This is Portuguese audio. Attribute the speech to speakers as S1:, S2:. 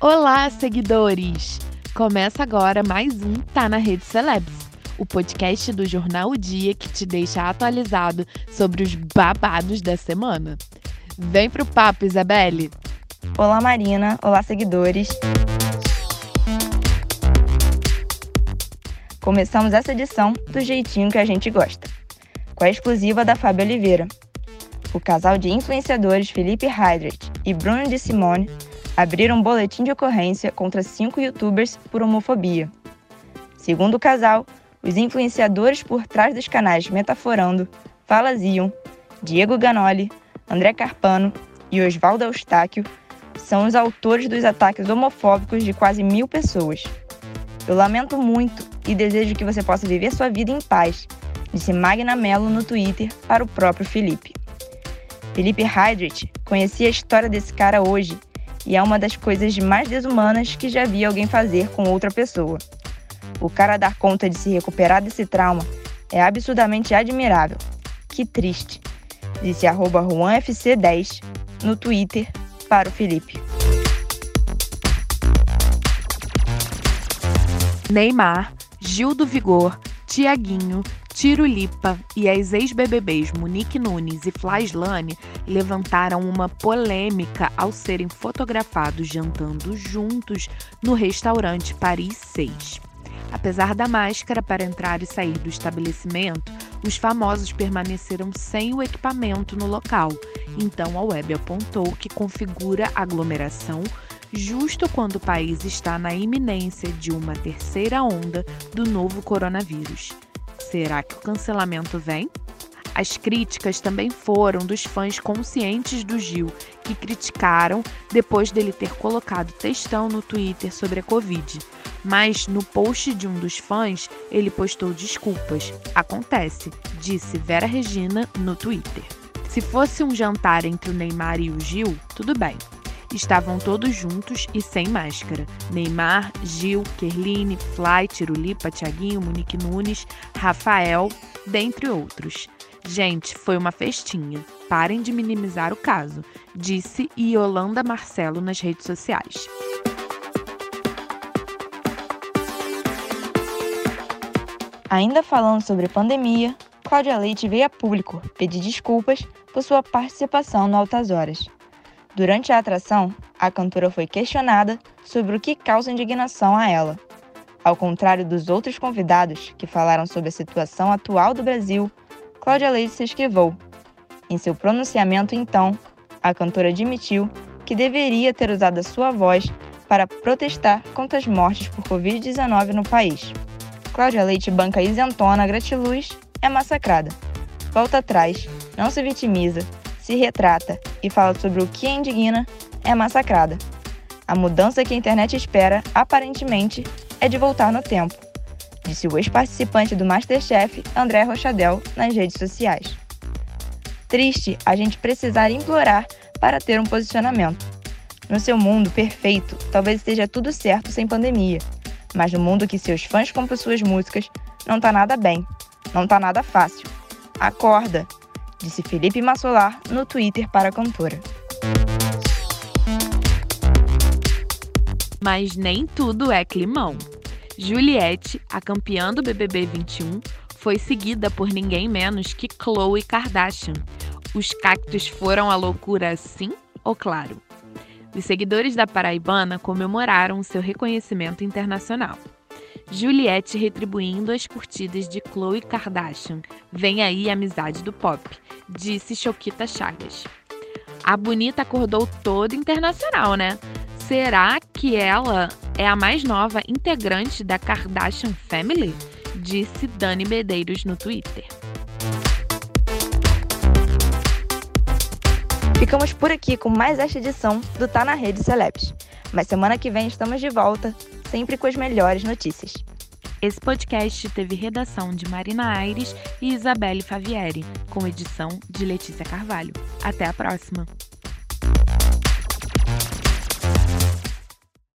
S1: Olá, seguidores! Começa agora mais um Tá na Rede Celebs, o podcast do jornal O Dia que te deixa atualizado sobre os babados da semana. Vem pro papo, Isabelle!
S2: Olá, Marina! Olá, seguidores! Começamos essa edição do jeitinho que a gente gosta, com a exclusiva da Fábio Oliveira. O casal de influenciadores Felipe Heidrich e Bruno de Simone abriram um boletim de ocorrência contra cinco youtubers por homofobia. Segundo o casal, os influenciadores por trás dos canais Metaforando, Fala Zion, Diego Ganoli, André Carpano e Oswaldo Eustáquio são os autores dos ataques homofóbicos de quase mil pessoas. Eu lamento muito e desejo que você possa viver sua vida em paz, disse Magna Mello no Twitter para o próprio Felipe. Felipe Heidrich conhecia a história desse cara hoje e é uma das coisas mais desumanas que já vi alguém fazer com outra pessoa. O cara dar conta de se recuperar desse trauma é absurdamente admirável. Que triste, disse JuanFC10 no Twitter para o Felipe.
S1: Neymar, Gil do Vigor, Tiaguinho, Tirulipa e as ex-BBBs Monique Nunes e Flyslane levantaram uma polêmica ao serem fotografados jantando juntos no restaurante Paris 6. Apesar da máscara para entrar e sair do estabelecimento, os famosos permaneceram sem o equipamento no local. Então a web apontou que configura aglomeração justo quando o país está na iminência de uma terceira onda do novo coronavírus. Será que o cancelamento vem? As críticas também foram dos fãs conscientes do Gil, que criticaram depois dele ter colocado textão no Twitter sobre a Covid. Mas no post de um dos fãs, ele postou desculpas. Acontece, disse Vera Regina no Twitter. Se fosse um jantar entre o Neymar e o Gil, tudo bem. Estavam todos juntos e sem máscara. Neymar, Gil, Kerline, Fly, Tirulipa, Tiaguinho, Monique Nunes, Rafael, dentre outros. Gente, foi uma festinha. Parem de minimizar o caso, disse Yolanda Marcelo nas redes sociais.
S2: Ainda falando sobre pandemia, Cláudia Leite veio a público pedir desculpas por sua participação no Altas Horas. Durante a atração, a cantora foi questionada sobre o que causa indignação a ela. Ao contrário dos outros convidados que falaram sobre a situação atual do Brasil, Cláudia Leite se esquivou. Em seu pronunciamento, então, a cantora admitiu que deveria ter usado a sua voz para protestar contra as mortes por Covid-19 no país. Cláudia Leite banca isentona, gratiluz, é massacrada. Volta atrás, não se vitimiza, se retrata e fala sobre o que a indigna, é massacrada. A mudança que a internet espera, aparentemente, é de voltar no tempo, disse o ex-participante do Masterchef, André Rochadel, nas redes sociais. Triste a gente precisar implorar para ter um posicionamento. No seu mundo perfeito, talvez esteja tudo certo sem pandemia, mas no mundo que seus fãs compram suas músicas, não tá nada bem, não tá nada fácil. Acorda! Disse Felipe Massolar no Twitter para a cantora.
S1: Mas nem tudo é climão. Juliette, a campeã do BBB 21, foi seguida por ninguém menos que Khloe Kardashian. Os cactos foram a loucura assim ou claro? Os seguidores da Paraibana comemoraram seu reconhecimento internacional. Juliette retribuindo as curtidas de Khloe Kardashian. Vem aí a amizade do pop, disse Choquita Chagas. A bonita acordou toda internacional, né? Será que ela é a mais nova integrante da Kardashian Family? Disse Dani Medeiros no Twitter.
S2: Ficamos por aqui com mais esta edição do Tá na Rede Celebs. Mas semana que vem estamos de volta sempre com as melhores notícias.
S1: Esse podcast teve redação de Marina Aires e Isabelle Favieri, com edição de Letícia Carvalho. Até a próxima!